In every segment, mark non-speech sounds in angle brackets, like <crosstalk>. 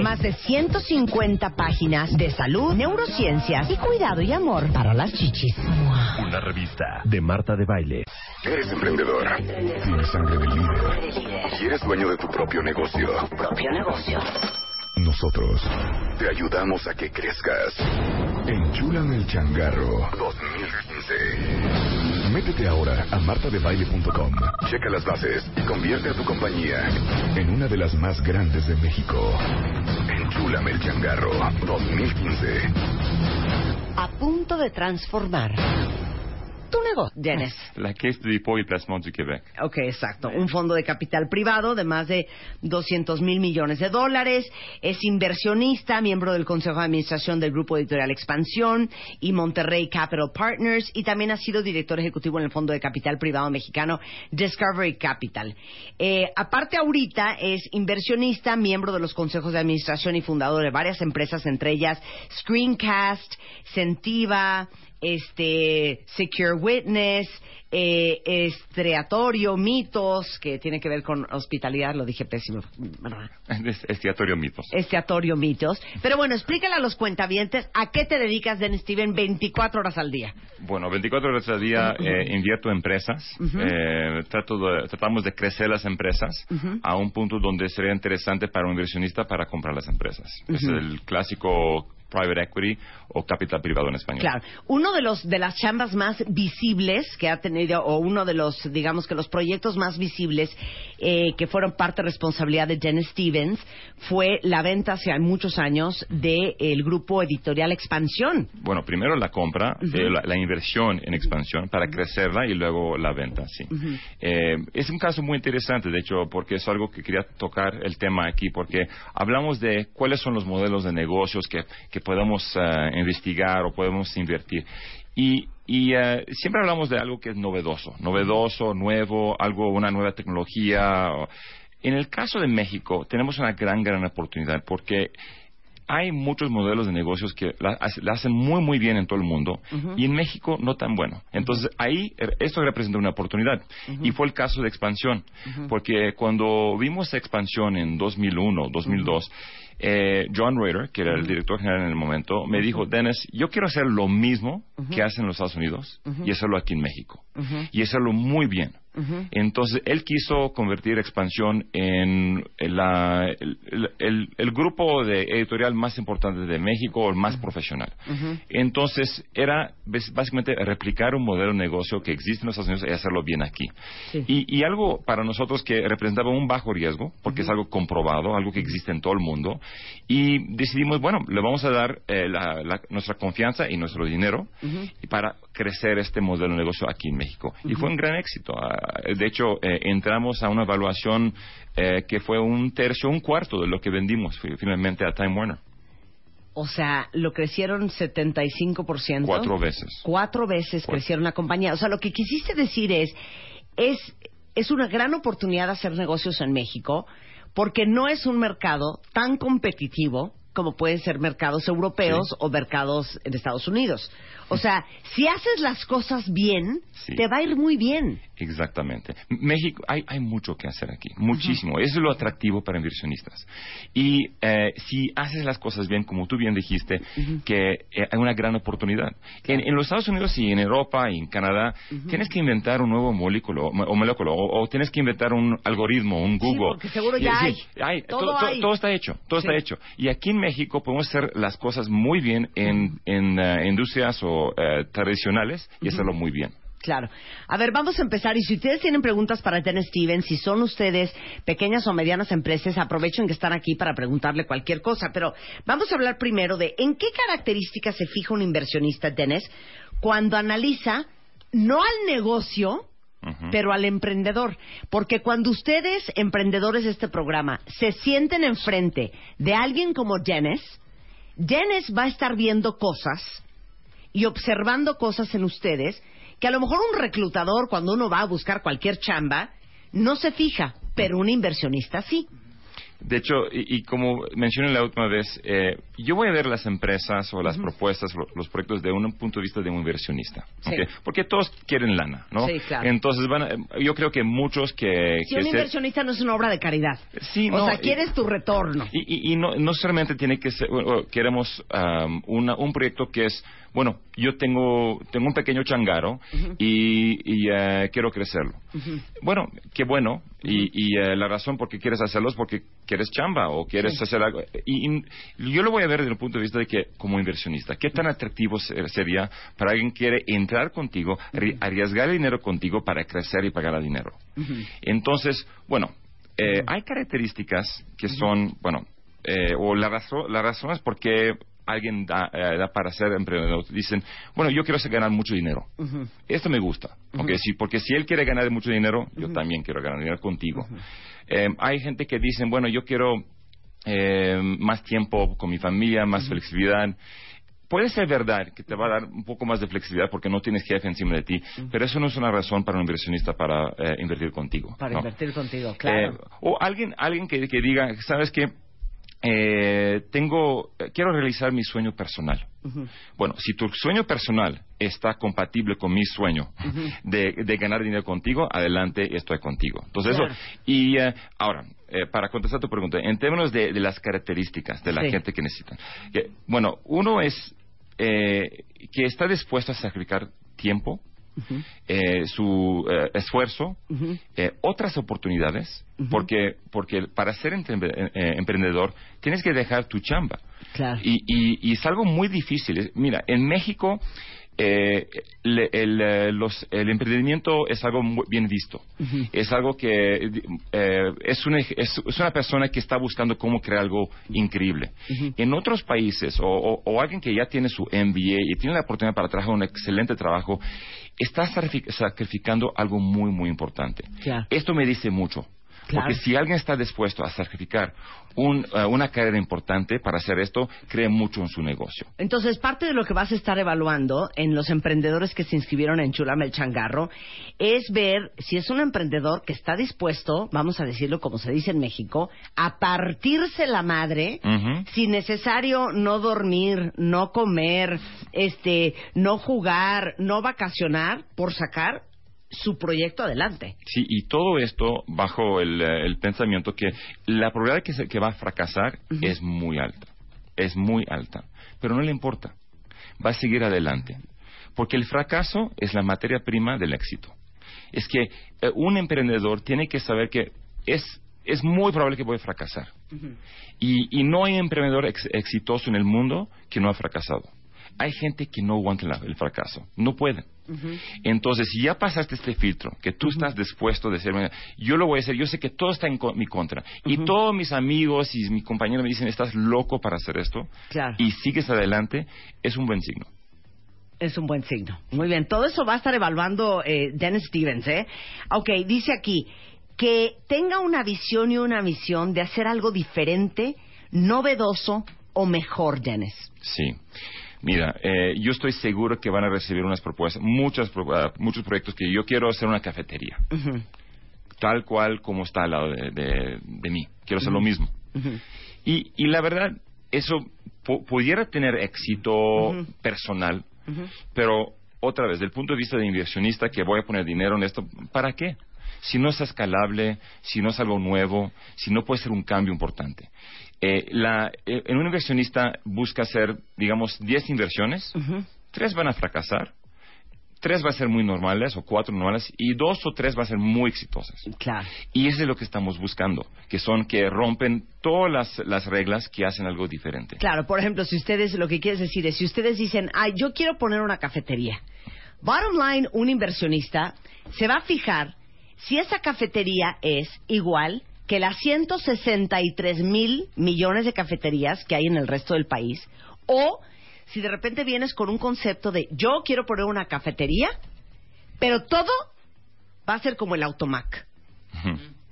más de 150 páginas de salud, neurociencias y cuidado y amor para las chichis. Una revista de Marta de Baile. Eres emprendedor. Tienes sangre de líder. Y eres dueño de tu propio negocio. Propio negocio. Nosotros te ayudamos a que crezcas. Enchúlame el changarro 2015. Métete ahora a martadebaile.com. Checa las bases y convierte a tu compañía en una de las más grandes de México. Enchúlame el changarro 2015. A punto de transformar tu negocio, Dennis. La Caisse de dépôt et placement du Québec. Ok, exacto. Un fondo de capital privado de más de 200 mil millones de dólares. Es inversionista, miembro del Consejo de Administración del Grupo Editorial Expansión y Monterrey Capital Partners. Y también ha sido director ejecutivo en el Fondo de Capital Privado Mexicano Discovery Capital. Eh, aparte, ahorita es inversionista, miembro de los consejos de administración y fundador de varias empresas, entre ellas Screencast, Sentiva, este Secure Witness, eh, Estreatorio, Mitos, que tiene que ver con hospitalidad, lo dije pésimo, <laughs> Estiatorio Mitos. Esteatorio Mitos. Pero bueno, explícale a los cuentavientes a qué te dedicas, Dennis Steven, 24 horas al día. Bueno, 24 horas al día eh, invierto en empresas. Eh, trato de- tratamos de crecer las empresas a un punto donde sería interesante para un inversionista para comprar las empresas. Es el clásico private equity o capital privado en español. Claro, uno de los de las chambas más visibles que ha tenido o uno de los digamos que los proyectos más visibles eh, que fueron parte de responsabilidad de Dennis Stevens fue la venta hace muchos años del grupo editorial Expansión. Bueno, primero la compra, eh, la, la inversión en expansión para crecerla y luego la venta, sí. Eh, es un caso muy interesante, de hecho, porque es algo que quería tocar el tema aquí, porque hablamos de cuáles son los modelos de negocios que, que podemos eh, investigar o podemos invertir. Y, y eh, siempre hablamos de algo que es novedoso, novedoso, nuevo, algo, una nueva tecnología. En el caso de México, tenemos una gran, gran oportunidad porque hay muchos modelos de negocios que la, la hacen muy, muy bien en todo el mundo y en México no tan bueno. Entonces, ahí er, esto representa una oportunidad. Y fue el caso de expansión, porque cuando vimos expansión en 2001, 2002, eh, John Reuter, que era el director general en el momento, me dijo, Dennis, yo quiero hacer lo mismo que hacen en los Estados Unidos y hacerlo aquí en México. Y hacerlo muy bien. Entonces, él quiso convertir Expansión en la- el, el- el grupo de editorial más importante de México, el más profesional. Entonces, era básicamente replicar un modelo de negocio que existe en los Estados Unidos y hacerlo bien aquí. Y, y algo para nosotros que representaba un bajo riesgo, porque es algo comprobado, algo que existe en todo el mundo, y decidimos, bueno, le vamos a dar eh, la- la- nuestra confianza y nuestro dinero para crecer este modelo de negocio aquí en México. Y fue un gran éxito. Ah, de hecho, eh, entramos a una evaluación eh, que fue un tercio, un cuarto de lo que vendimos fi- finalmente a Time Warner. O sea, lo crecieron 75%. Cuatro veces. Cuatro veces Cuatro. crecieron la compañía. O sea, lo que quisiste decir es, es, es una gran oportunidad de hacer negocios en México porque no es un mercado tan competitivo como pueden ser mercados europeos Sí. o mercados en Estados Unidos. O sea, si haces las cosas bien, Sí. te va a ir muy bien. Exactamente. México, hay, hay mucho que hacer aquí, muchísimo. Eso es lo atractivo para inversionistas. Y eh, si haces las cosas bien, como tú bien dijiste, que eh, hay una gran oportunidad. En, en, los Estados Unidos y en Europa y en Canadá, tienes que inventar un nuevo moléculo, o, moléculo, o, tienes que inventar un algoritmo, un Google. Sí, porque seguro ya hay. hay. Todo, hay. todo, está hecho, todo está hecho. Y aquí en México podemos hacer las cosas muy bien en, en uh, industrias o uh, tradicionales y hacerlo muy bien. Claro. A ver, vamos a empezar. Y si ustedes tienen preguntas para Dennis Stevens, si son ustedes pequeñas o medianas empresas, aprovechen que están aquí para preguntarle cualquier cosa. Pero vamos a hablar primero de en qué características se fija un inversionista, Dennis, cuando analiza no al negocio, pero al emprendedor. Porque cuando ustedes, emprendedores de este programa, se sienten enfrente de alguien como Dennis, Dennis va a estar viendo cosas y observando cosas en ustedes que a lo mejor un reclutador, cuando uno va a buscar cualquier chamba, no se fija, pero un inversionista sí. De hecho, y, como mencioné la última vez, eh, yo voy a ver las empresas o las propuestas, los proyectos de un punto de vista de un inversionista. Porque todos quieren lana, ¿no? Sí, claro. Entonces, yo creo que muchos que... Si un inversionista no es una obra de caridad. Sí, o sea, quieres tu retorno. Y, no, no solamente tiene que ser... queremos un proyecto que es bueno, yo tengo, tengo un pequeño changaro y, eh, quiero crecerlo. Bueno, qué bueno. Y, eh, la razón por qué quieres hacerlo es porque quieres chamba o quieres hacer algo. Y, yo lo voy a ver desde el punto de vista de que, como inversionista, ¿qué tan atractivo sería para alguien que quiere entrar contigo, arriesgar el dinero contigo para crecer y pagar el dinero? Entonces, bueno, eh, hay características que son, bueno, o la, razón, la razón es porque alguien da, eh, da, para ser emprendedor, dicen, bueno, yo quiero ganar mucho dinero. Esto me gusta, porque si él quiere ganar mucho dinero, yo también quiero ganar dinero contigo. Eh, hay gente que dicen, bueno, yo quiero eh, más tiempo con mi familia, más flexibilidad. Puede ser verdad que te va a dar un poco más de flexibilidad porque no tienes jefe encima de ti, pero eso no es una razón para un inversionista para invertir contigo. Para invertir contigo, claro. o alguien, alguien que, que diga, ¿sabes qué? Eh, tengo, quiero realizar mi sueño personal. Bueno, si tu sueño personal está compatible con mi sueño de, ganar dinero contigo, adelante, estoy contigo. Entonces, eso. Y eh, ahora, eh, para contestar tu pregunta, en términos de, las características de la gente que necesita. bueno, uno es eh, que está dispuesto a sacrificar tiempo, eh, su eh, esfuerzo, eh, otras oportunidades, porque, porque para ser emprendedor tienes que dejar tu chamba. Y, y, es algo muy difícil. Mira, en México eh, el, el, emprendimiento es algo muy bien visto. Es algo que es, una, es, una persona que está buscando cómo crear algo increíble. En otros países, o, o, alguien que ya tiene su MBA y tiene la oportunidad para trabajar un excelente trabajo, está sacrificando algo muy, muy importante. Esto me dice mucho. Porque si alguien está dispuesto a sacrificar eh, una carrera importante para hacer esto, cree mucho en su negocio. Entonces, parte de lo que vas a estar evaluando en los emprendedores que se inscribieron en Chulame el Changarro es ver si es un emprendedor que está dispuesto, vamos a decirlo como se dice en México, a partirse la madre, si necesario no dormir, no comer, este, no jugar, no vacacionar por sacar su proyecto adelante. Sí, y todo esto bajo el, eh, pensamiento que la probabilidad que, que va a fracasar es muy alta, es muy alta, pero no le importa, va a seguir adelante, porque el fracaso es la materia prima del éxito. Es que eh, un emprendedor tiene que saber que es, es muy probable que puede fracasar. y, y, no hay emprendedor exitoso en el mundo que no ha fracasado. Hay gente que no aguanta el fracaso, no pueden. Entonces, si ya pasaste este filtro, que tú estás dispuesto de ser, yo lo voy a hacer, yo sé que todo está en mi contra. Y todos mis amigos y mis compañeros me dicen, estás loco para hacer esto. Y sigues adelante, es un buen signo. Es un buen signo. Muy bien. Todo eso va a estar evaluando eh, Dennis Stevens, ¿eh? Ok, dice aquí que tenga una visión y una misión de hacer algo diferente, novedoso o mejor, Dennis. Sí. Mira, eh, yo estoy seguro que van a recibir unas propuestas, muchas, ah, muchos proyectos que yo quiero hacer una cafetería, tal cual como está al lado de, mí. Quiero hacer lo mismo. y, y, la verdad, eso pudiera tener éxito personal, pero otra vez, del punto de vista de inversionista que voy a poner dinero en esto, ¿para qué? Si no es escalable, si no es algo nuevo, si no puede ser un cambio importante. Eh, la, eh, en un inversionista busca hacer, digamos, 10 inversiones, tres van a fracasar, tres va a ser muy normales o cuatro normales y dos o tres va a ser muy exitosas. Claro. Y eso es lo que estamos buscando, que son que rompen todas las, las reglas que hacen algo diferente. Claro, por ejemplo, si ustedes, lo que quieres decir es, si ustedes dicen, ay, yo quiero poner una cafetería. Bottom line, un inversionista se va a fijar si esa cafetería es igual que las 163 mil millones de cafeterías que hay en el resto del país, o si de repente vienes con un concepto de yo quiero poner una cafetería, pero todo va a ser como el automac.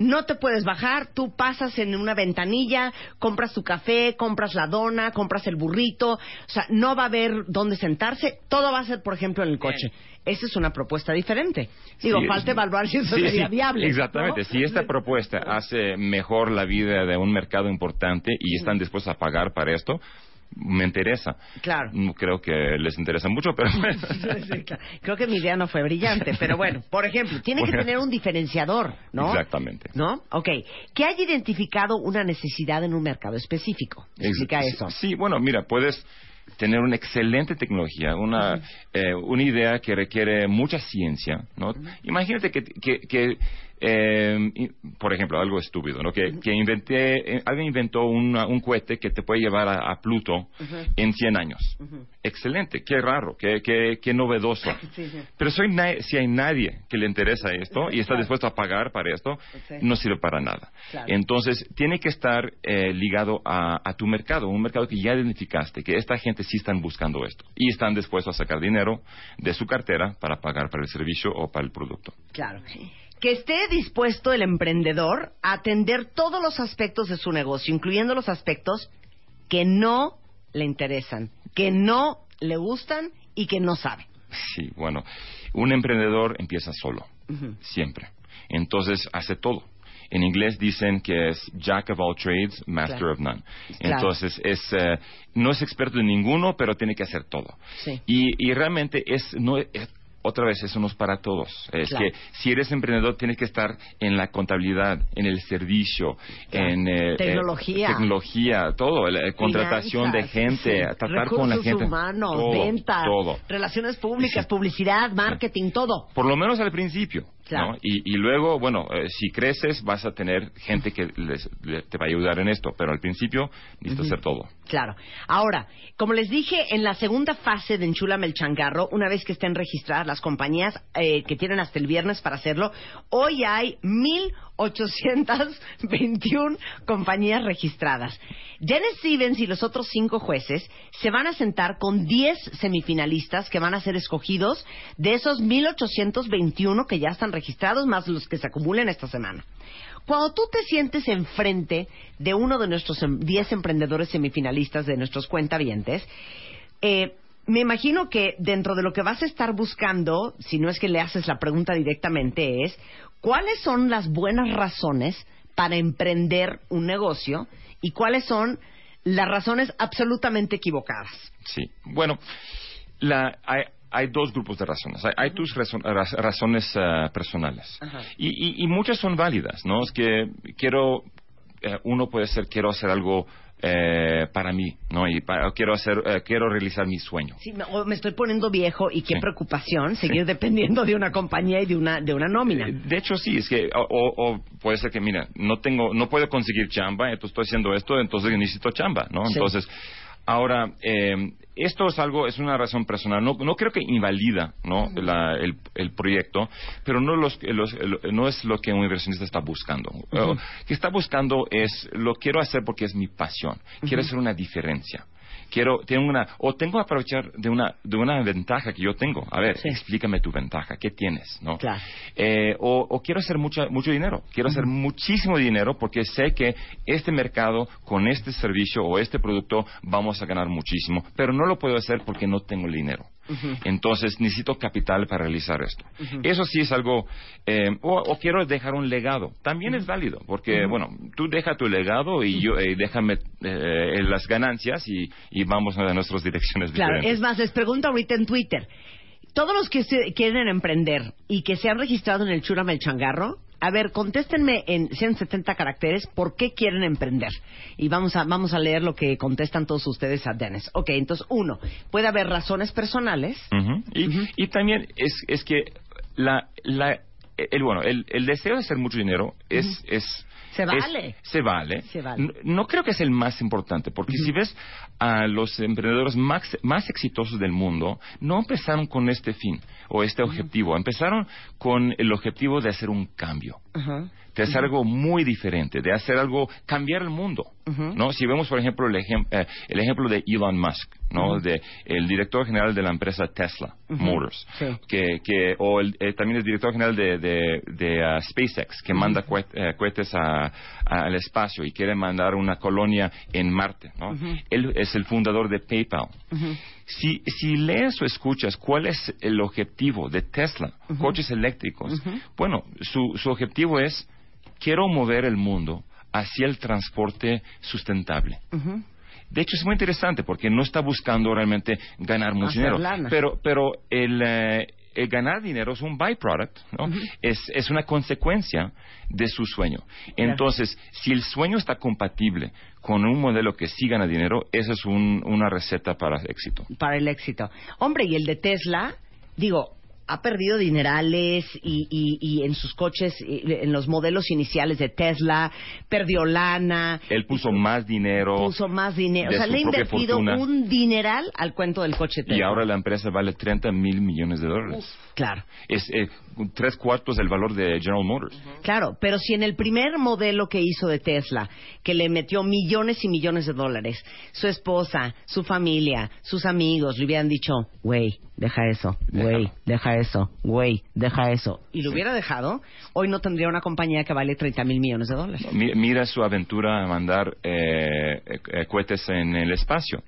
No te puedes bajar, tú pasas en una ventanilla, compras tu café, compras la dona, compras el burrito, o sea, no va a haber dónde sentarse, todo va a ser, por ejemplo, en el coche. Esa es una propuesta diferente. Digo, Sí, falta evaluar si eso sí, sería sí, viable. Exactamente. ¿no? Si esta propuesta hace mejor la vida de un mercado importante y están dispuestos a pagar para esto, me interesa. Claro. Creo que les interesa mucho, pero <laughs> Sí, claro. Creo que mi idea no fue brillante, pero bueno, por ejemplo, tiene que tener un diferenciador, ¿no? Exactamente. ¿No? Ok. Que haya identificado una necesidad en un mercado específico. Explica Ex- eso. Sí, bueno, mira, puedes tener una excelente tecnología, una, eh, una idea que requiere mucha ciencia, ¿no? Imagínate que, que, que, eh, y- por ejemplo, algo estúpido, ¿no? Que, que inventé, eh, alguien inventó una- un cohete que te puede llevar a, a Pluto en 100 años. Excelente, qué raro, qué, qué, qué novedoso. <laughs> Sí, sí. Pero si hay, na- si hay nadie que le interesa esto y está Claro. dispuesto a pagar para esto, Sí. no sirve para nada. Claro. Entonces, tiene que estar eh, ligado a, a tu mercado, un mercado que ya identificaste, que esta gente sí están buscando esto y están dispuestos a sacar dinero de su cartera para pagar para el servicio o para el producto. Claro. Que esté dispuesto el emprendedor a atender todos los aspectos de su negocio, incluyendo los aspectos que no le interesan, que no le gustan y que no sabe. Sí, bueno, un emprendedor empieza solo, siempre. Entonces, hace todo. En inglés dicen que es Jack of all trades, Master Claro. of none. Claro. Entonces, es, eh, no es experto en ninguno, pero tiene que hacer todo. Sí. Y, y realmente es, no, es- otra vez, eso no es para todos. Es Claro. que si eres emprendedor, tienes que estar en la contabilidad, en el servicio, Claro. en eh, Tecnología. eh, tecnología, todo, la eh, contratación de gente, sí. tratar con la gente. humanos, todo, ventas, todo. relaciones públicas, Sí. publicidad, marketing, todo. Por lo menos al principio. Claro. ¿no? Y, y luego, bueno, eh, si creces vas a tener gente que les- le- te va a ayudar en esto, pero al principio necesitas hacer todo. Claro. Ahora, como les dije, en la segunda fase de Enchúlame el Changarro, una vez que estén registradas las compañías eh, que tienen hasta el viernes para hacerlo, hoy hay 1.821 compañías registradas. Dennis Stevens y los otros cinco jueces se van a sentar con 10 semifinalistas que van a ser escogidos de esos 1.821 que ya están registrados, más los que se acumulen esta semana. Cuando tú te sientes enfrente de uno de nuestros em- 10 emprendedores semifinalistas de nuestros cuentavientes, eh, me imagino que dentro de lo que vas a estar buscando, si no es que le haces la pregunta directamente, es cuáles son las buenas razones para emprender un negocio y cuáles son las razones absolutamente equivocadas. Sí. Bueno, la- hay, hay dos grupos de razones. Hay, hay tus razon- raz- razones eh, personales. Ajá. Y, y- y muchas son válidas, ¿no? Es que quiero, eh, uno puede ser, quiero hacer algo eh, para mí, ¿no? Y para- quiero hacer, eh, quiero realizar mi sueño. Sí, me, me estoy poniendo viejo y qué Sí. preocupación seguir dependiendo de una compañía y de una, de una nómina. Eh, De hecho, sí, es que, o, o- o puede ser que, mira, no tengo, no puedo conseguir chamba, entonces estoy haciendo esto, entonces necesito chamba, ¿no? Sí. Entonces, ahora, eh, esto es algo, es una razón personal, no, no creo que invalida, ¿no? La- el, el proyecto, pero no, los, los- el- no es lo que un inversionista está buscando. Lo que está buscando es, lo quiero hacer porque es mi pasión, quiero hacer una diferencia. Quiero, tengo una, o tengo que aprovechar de una, de una ventaja que yo tengo. A ver, Sí. explícame tu ventaja, ¿qué tienes? ¿no? Claro. Eh, o, o quiero hacer mucha, mucho dinero. Quiero hacer muchísimo dinero porque sé que este mercado, con este servicio o este producto, vamos a ganar muchísimo. Pero no lo puedo hacer porque no tengo el dinero. Entonces necesito capital para realizar esto. Eso sí es algo, eh, o, o quiero dejar un legado. También es válido, porque, bueno, tú deja tu legado y yo eh, déjame eh, las ganancias y, y vamos a nuestras direcciones Claro, diferentes. es más, les pregunto ahorita en Twitter. todos los que se quieren emprender y que se han registrado en el Churama el Changarro, a ver, contéstenme en 170 caracteres por qué quieren emprender. Y vamos a, vamos a leer lo que contestan todos ustedes a Dennis. Ok, entonces, uno, puede haber razones personales. Ujú. y, y también es, es que la, la, el, bueno, el, el deseo de hacer mucho dinero es... es Se es- vale. se vale. Se vale. No, no creo que es el más importante, porque si ves a los emprendedores más, más exitosos del mundo, no empezaron con este fin o este objetivo, empezaron con el objetivo de hacer un cambio. De hacer algo muy diferente, de hacer algo, cambiar el mundo, ¿no? Si vemos, por ejemplo, el, ejem- eh, el ejemplo de Elon Musk, ¿no? De el director general de la empresa Tesla Motors, Sí. que, que, o el, eh, también el director general de, de, de, ah, SpaceX, que manda cohet- eh, cohetes a- a- al espacio y quiere mandar una colonia en Marte, ¿no? Él es el fundador de PayPal. Si, si lees o escuchas cuál es el objetivo de Tesla, coches eléctricos, bueno, su, su objetivo es, quiero mover el mundo hacia el transporte sustentable. De hecho, es muy interesante porque no está buscando realmente ganar mucho dinero. lana. Pero, pero el, eh, el ganar dinero es un byproduct, ¿no? es, es una consecuencia de su sueño. Entonces, si el sueño está compatible con un modelo que sí gana dinero, esa es un- una receta para éxito. para el éxito. Hombre, y el de Tesla, digo, ha perdido dinerales y, y, y en sus coches, y en los modelos iniciales de Tesla, perdió lana, Él puso más dinero puso más dinero. O sea, le ha invertido fortuna. un dineral al cuento del coche Tesla. y ahora la empresa vale 30 mil millones de dólares. Claro. Es eh, tres cuartos del valor de General Motors. Claro, pero si en el primer modelo que hizo de Tesla, que le metió millones y millones de dólares, su esposa, su familia, sus amigos le hubieran dicho, güey, deja eso, güey, deja eso, güey, deja eso, y lo hubiera dejado, hoy no tendría una compañía que vale 30 mil millones de dólares. Mi- Mira su aventura a mandar eh, eh, eh, cohetes en el espacio.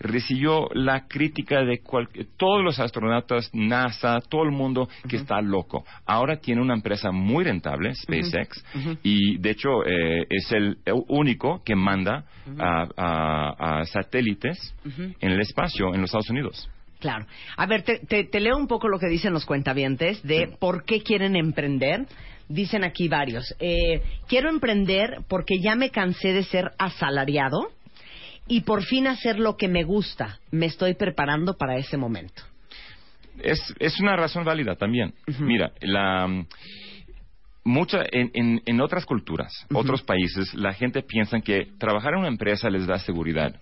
Recibió la crítica de cual- todos los astronautas, NASA, todo el mundo que está loco. Ahora tiene una empresa muy rentable, SpaceX, y de hecho eh, es el único que manda a, a- a satélites en el espacio en los Estados Unidos. Claro. A ver, te, te- te leo un poco lo que dicen los cuentavientes de por qué quieren emprender. Dicen aquí varios. Eh, quiero emprender porque ya me cansé de ser asalariado y por fin hacer lo que me gusta. Me estoy preparando para ese momento. es, es una razón válida también. Mira, la mucha en, en, en otras culturas, otros países, la gente piensa que trabajar en una empresa les da seguridad.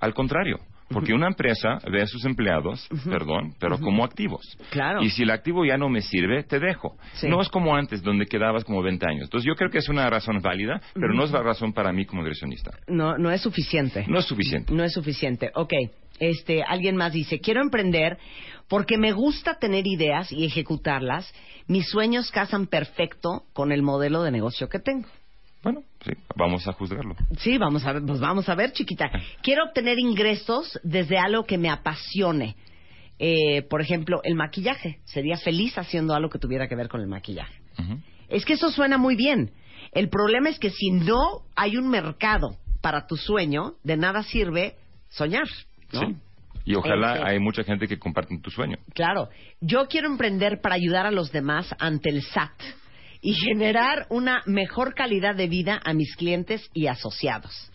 Al contrario, porque una empresa ve a sus empleados, perdón, pero como activos. Claro. Y si el activo ya no me sirve, te dejo. Sí. No es como antes, donde quedabas como 20 años. Entonces yo creo que es una razón válida, pero no es la razón para mí como direccionista. No, no es suficiente. No es suficiente. No es suficiente. Ok. Este, alguien más dice, quiero emprender porque me gusta tener ideas y ejecutarlas. Mis sueños casan perfecto con el modelo de negocio que tengo. Bueno, sí, vamos a juzgarlo. Sí, vamos a ver, pues vamos a ver, chiquita. Quiero obtener ingresos desde algo que me apasione. Eh, por ejemplo, el maquillaje. Sería feliz haciendo algo que tuviera que ver con el maquillaje. Es que eso suena muy bien. El problema es que si no hay un mercado para tu sueño, de nada sirve soñar, ¿no? Sí. Y ojalá Este- hay mucha gente que comparte tu sueño. Claro. Yo quiero emprender para ayudar a los demás ante el SAT y generar una mejor calidad de vida a mis clientes y asociados.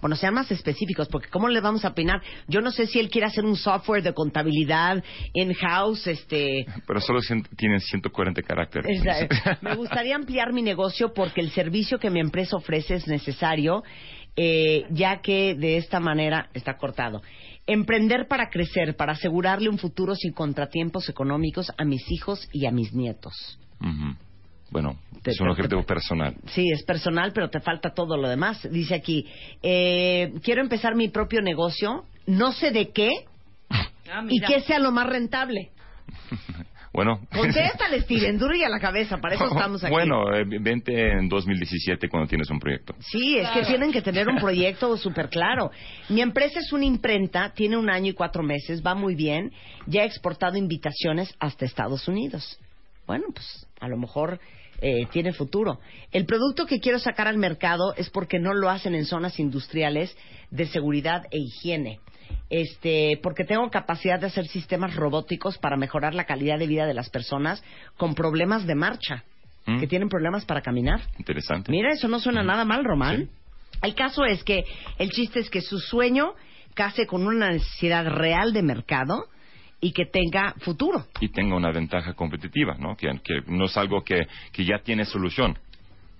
Bueno, sean más específicos, porque ¿cómo le vamos a opinar? Yo no sé si él quiere hacer un software de contabilidad in-house, este... Pero solo cien- tienen 140 caracteres. <laughs> Me gustaría ampliar mi negocio porque el servicio que mi empresa ofrece es necesario, eh, ya que de esta manera está cortado. Emprender para crecer, para asegurarle un futuro sin contratiempos económicos a mis hijos y a mis nietos. Ujú. Bueno, Te- es un te- objetivo personal. Sí, es personal, pero te falta todo lo demás. Dice aquí, eh, quiero empezar mi propio negocio, no sé de qué, y que sea lo más rentable. <laughs> Bueno. Contéstale, Steven, duro y a la cabeza, para eso <laughs> estamos aquí. Bueno, eh, vente en 2017 cuando tienes un proyecto. Sí, es que tienen que tener un proyecto <laughs> súper claro. Mi empresa es una imprenta, tiene un año y cuatro meses, va muy bien. Ya he exportado invitaciones hasta Estados Unidos. Bueno, pues a lo mejor eh, tiene futuro. El producto que quiero sacar al mercado es porque no lo hacen en zonas industriales de seguridad e higiene. Este, porque tengo capacidad de hacer sistemas robóticos para mejorar la calidad de vida de las personas con problemas de marcha, Mm. que tienen problemas para caminar. Interesante. Mira, eso no suena nada mal, Román. Sí. El caso es que el chiste es que su sueño case con una necesidad real de mercado y que tenga futuro. y tenga una ventaja competitiva, ¿no? Que, que no es algo que, que ya tiene solución.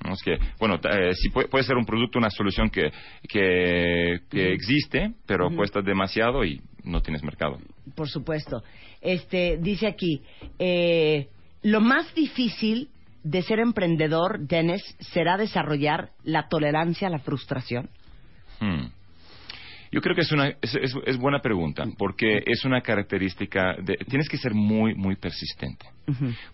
¿no? Es que, bueno, eh, sí puede, puede ser un producto, una solución que, que, que existe, pero cuesta demasiado y no tienes mercado. Por supuesto. Este dice aquí, eh, lo más difícil de ser emprendedor, Dennis, será desarrollar la tolerancia a la frustración. Hmm. Yo creo que es una es, es- es buena pregunta porque es una característica de tienes que ser muy muy persistente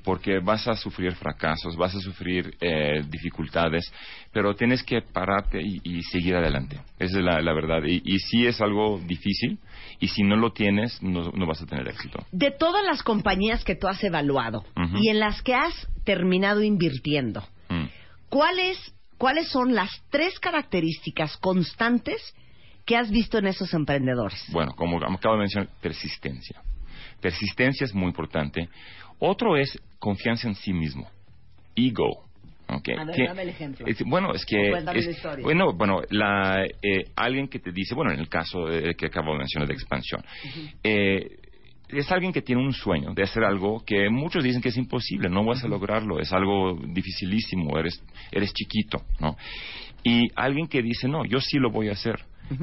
porque vas a sufrir fracasos vas a sufrir eh, dificultades pero tienes que pararte y, y seguir adelante. Esa es la, la verdad. Y, y sí es algo difícil y si no lo tienes no, no vas a tener éxito. De todas las compañías que tú has evaluado y en las que has terminado invirtiendo, Hmm. ¿cuáles, ¿cuáles son las tres características constantes que has visto en esos emprendedores? Bueno, como acabo de mencionar, persistencia. Persistencia es muy importante. Otro es confianza en sí mismo. Ego. ¿ok? A ver, Que- dame el ejemplo. es- bueno, es que... Es- la historia. Bueno, bueno la, eh, alguien que te dice, bueno, en el caso eh, que acabo de mencionar de expansión, eh, es alguien que tiene un sueño de hacer algo que muchos dicen que es imposible, no vas a lograrlo, es algo dificilísimo, eres, eres chiquito, ¿no? Y alguien que dice, no, yo sí lo voy a hacer.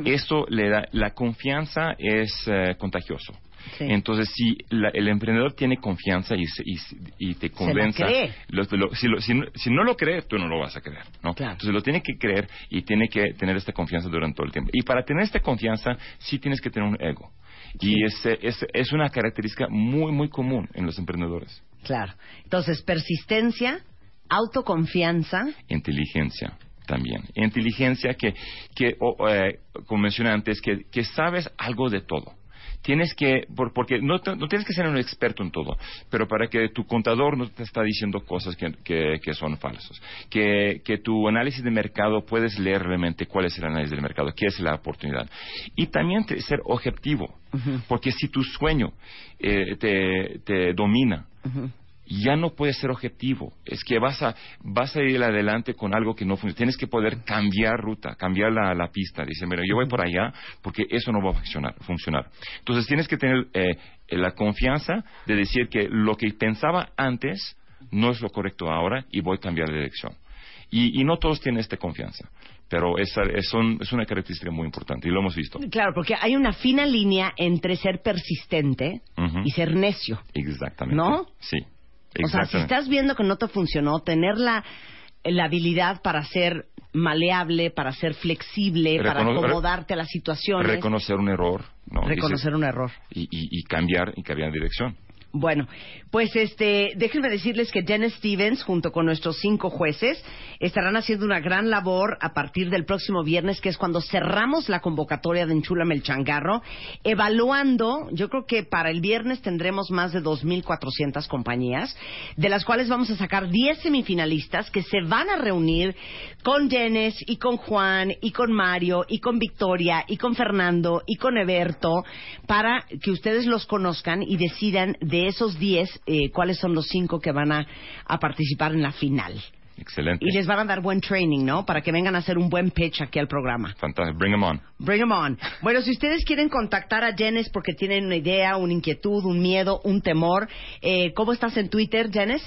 Esto le da, la confianza es eh, contagioso. Sí. Entonces, si la- el emprendedor tiene confianza y, se- y, y te lo- si, lo- si no- si no lo cree, tú no lo vas a creer, ¿no? Claro. Entonces lo tiene que creer y tiene que tener esta confianza durante todo el tiempo. Y para tener esta confianza, sí tienes que tener un ego. Y es, es, es una característica muy, muy común en los emprendedores. Claro. Entonces, persistencia, autoconfianza, Inteligencia también. Inteligencia que, que o- eh, como mencioné antes, que, que sabes algo de todo. Tienes que, por- porque no, te- no tienes que ser un experto en todo, pero para que tu contador no te está diciendo cosas que, que, que son falsas. Que, que tu análisis de mercado puedes leer realmente cuál es el análisis del mercado, qué es la oportunidad. Y también te- ser objetivo, porque si tu sueño eh, te, te domina, ya no puedes ser objetivo. Es que vas a, vas a ir adelante con algo que no funciona. Tienes que poder cambiar ruta, cambiar la, la pista. Dice, mira, yo voy por allá porque eso no va a funcionar. funcionar. Entonces tienes que tener eh, la confianza de decir que lo que pensaba antes no es lo correcto ahora y voy a cambiar de dirección. Y, y no todos tienen esta confianza. Pero esa, es, son- es una característica muy importante y lo hemos visto. Claro, porque hay una fina línea entre ser persistente y ser necio. Exactamente. ¿No? Sí. O sea, si estás viendo que no te funcionó, tener la, la habilidad para ser maleable, para ser flexible, para acomodarte a las situaciones, Reconocer un error. ¿no? reconocer Dices- un error. y, y- y cambiar y cambiar de dirección. Bueno, pues este, déjenme decirles que Jen Stevens, junto con nuestros cinco jueces, estarán haciendo una gran labor a partir del próximo viernes, que es cuando cerramos la convocatoria de Enchúlame el Changarro, evaluando, yo creo que para el viernes tendremos más de 2.400 compañías, de las cuales vamos a sacar 10 semifinalistas que se van a reunir con Jenes y con Juan y con Mario y con Victoria y con Fernando y con Eberto para que ustedes los conozcan y decidan de esos 10 eh, cuáles son los cinco que van a, a participar en la final. Excelente. Y les van a dar buen training, ¿no? Para que vengan a hacer un buen pitch aquí al programa. Fantástico. Bring them on. Bring 'em on. Bueno, si ustedes quieren contactar a Jenes porque tienen una idea, una inquietud, un miedo, un temor, eh, ¿cómo estás en Twitter, Jenes?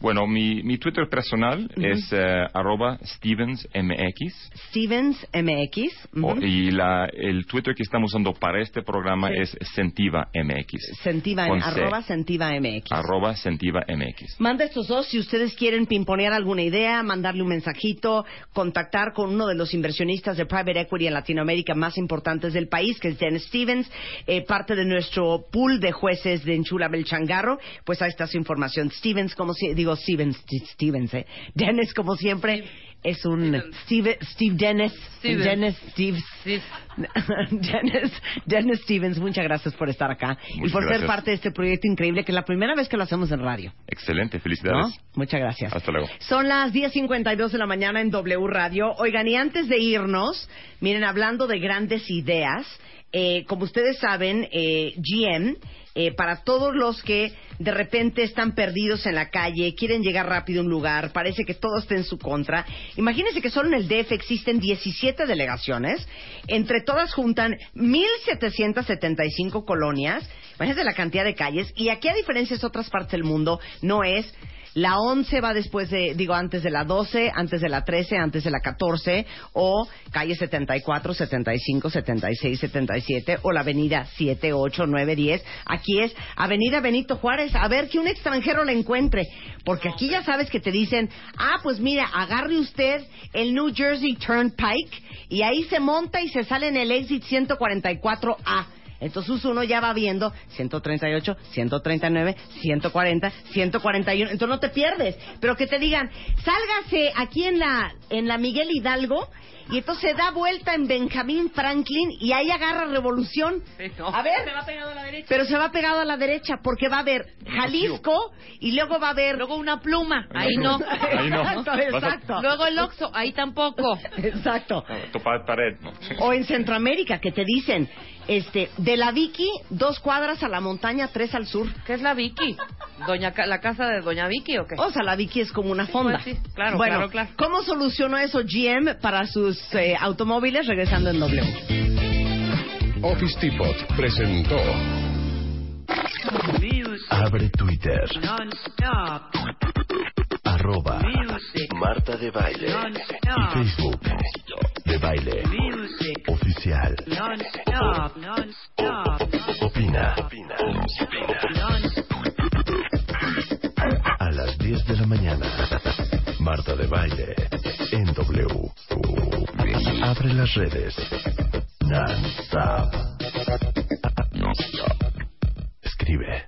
Bueno, mi, mi Twitter personal es eh, arroba StevensMX. Stevens MX. o- Ujú. y la, el Twitter que estamos usando para este programa es Sentiva MX. Sentiva, arroba Sentiva MX. Arroba Sentiva MX. Manda estos dos si ustedes quieren pimponear alguna idea, mandarle un mensajito, contactar con uno de los inversionistas de private equity en Latinoamérica más importantes del país, que es Jen Stevens, eh, parte de nuestro pool de jueces de Enchula Belchangarro. Pues ahí está su información. Stevens, como si, digo Stevens, Stevens, eh. Dennis, como siempre, es un Steve, Steve Dennis. Steven. Dennis Steve. Sí. <laughs> Dennis, Dennis Stevens, muchas gracias por estar acá y por ser parte de este proyecto increíble que es la primera vez que lo hacemos en radio. Excelente, ¿no? felicidades. Muchas gracias. Hasta luego. Son las 10.52 de la mañana en W Radio. Oigan, y antes de irnos, miren, hablando de grandes ideas, eh, como ustedes saben, eh, GM, eh, para todos los que de repente están perdidos en la calle, quieren llegar rápido a un lugar, parece que todo está en su contra. Imagínense que solo en el DF existen 17 delegaciones, entre todas juntan 1.775 colonias, imagínense la cantidad de calles, y aquí a diferencia de otras partes del mundo, no es la 11 va después de, digo, antes de la 12, antes de la 13, antes de la 14, o calle 74, 75, 76, 77, o la avenida 7, 8, 9, 10. Aquí es Avenida Benito Juárez, a ver que un extranjero la encuentre. Porque aquí ya sabes que te dicen, ah, pues mira, agarre usted el New Jersey Turnpike y ahí se monta y se sale en el exit 144A. Entonces uno ya va viendo 138, 139, 140, 141. Entonces no te pierdes. Pero que te digan, sálgase aquí en la, en la Miguel Hidalgo y entonces da vuelta en Benjamín Franklin y ahí agarra revolución. Sí, no. A ver. Se va pegado a la derecha. Pero se va pegado a la derecha porque va a haber Jalisco y luego va a haber... Luego una pluma. Ahí no. <laughs> Ahí no. Exacto, exacto. Luego el Oxxo. Ahí tampoco. <laughs> Exacto. Pared. ¿no? O en Centroamérica, que te dicen, este, de la Vicky, dos cuadras a la montaña, tres al sur. ¿Qué es la Vicky? Doña Ca- ¿La casa de Doña Vicky o qué? O sea, la Vicky es como una fonda. Pues sí, claro, bueno, claro, claro. ¿cómo solucionó eso GM para sus eh, automóviles regresando en W? Office Depot presentó Abre Twitter. Arroba Marta de Baile. Y Facebook. De Baile. Oficial. Opina. A las 10 de la mañana. Marta de Baile. En W. Abre las redes. Non-stop. Escribe.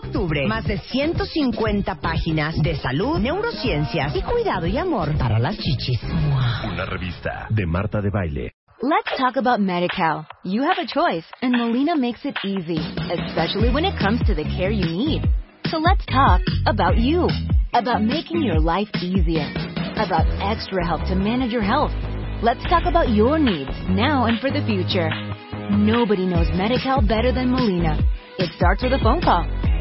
Octubre. Más de 150 páginas de salud, neurociencias y cuidado y amor para las chichis. Una revista de Marta de Baile. Let's talk about MediCal. You have a choice, and Molina makes it easy, especially when it comes to the care you need. So let's talk about you, about making your life easier, about extra help to manage your health. Let's talk about your needs now and for the future. Nobody knows MediCal better than Molina. It starts with a phone call.